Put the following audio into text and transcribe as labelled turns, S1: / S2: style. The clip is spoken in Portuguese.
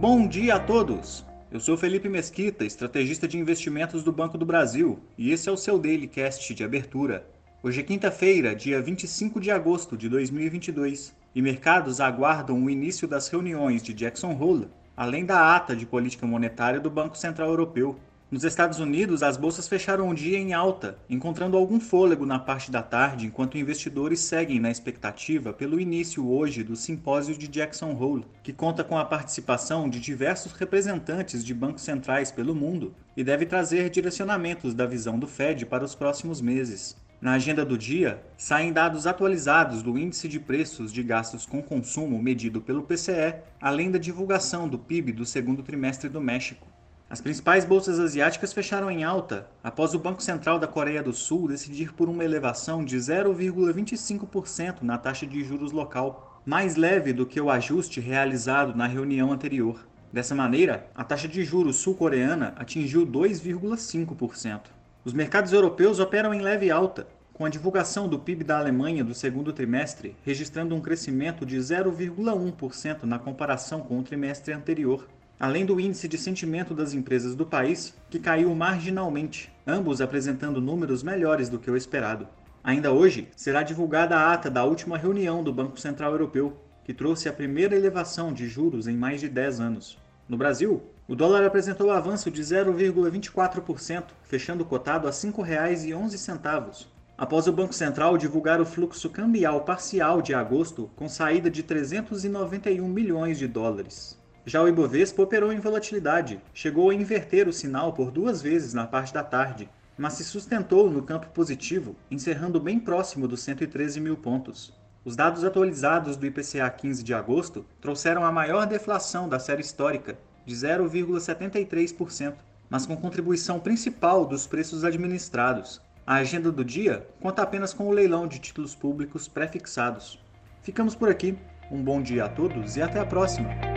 S1: Bom dia a todos! Eu sou Felipe Mesquita, estrategista de investimentos do Banco do Brasil, e esse é o seu Daily Cast de abertura. Hoje é quinta-feira, dia 25 de agosto de 2022, e mercados aguardam o início das reuniões de Jackson Hole, além da ata de política monetária do Banco Central Europeu, nos Estados Unidos, as bolsas fecharam o dia em alta, encontrando algum fôlego na parte da tarde, enquanto investidores seguem na expectativa pelo início hoje do simpósio de Jackson Hole, que conta com a participação de diversos representantes de bancos centrais pelo mundo e deve trazer direcionamentos da visão do Fed para os próximos meses. Na agenda do dia, saem dados atualizados do Índice de Preços de Gastos com Consumo medido pelo PCE, além da divulgação do PIB do segundo trimestre do México. As principais bolsas asiáticas fecharam em alta após o Banco Central da Coreia do Sul decidir por uma elevação de 0,25% na taxa de juros local, mais leve do que o ajuste realizado na reunião anterior. Dessa maneira, a taxa de juros sul-coreana atingiu 2,5%. Os mercados europeus operam em leve alta, com a divulgação do PIB da Alemanha do segundo trimestre registrando um crescimento de 0,1% na comparação com o trimestre anterior além do índice de sentimento das empresas do país, que caiu marginalmente, ambos apresentando números melhores do que o esperado. Ainda hoje, será divulgada a ata da última reunião do Banco Central Europeu, que trouxe a primeira elevação de juros em mais de 10 anos. No Brasil, o dólar apresentou avanço de 0,24%, fechando cotado a R$ 5,11, após o Banco Central divulgar o fluxo cambial parcial de agosto com saída de 391 milhões de dólares. Já o Ibovespa operou em volatilidade, chegou a inverter o sinal por duas vezes na parte da tarde, mas se sustentou no campo positivo, encerrando bem próximo dos 113 mil pontos. Os dados atualizados do IPCA 15 de agosto trouxeram a maior deflação da série histórica, de 0,73%, mas com contribuição principal dos preços administrados. A agenda do dia conta apenas com o leilão de títulos públicos pré-fixados. Ficamos por aqui. Um bom dia a todos e até a próxima!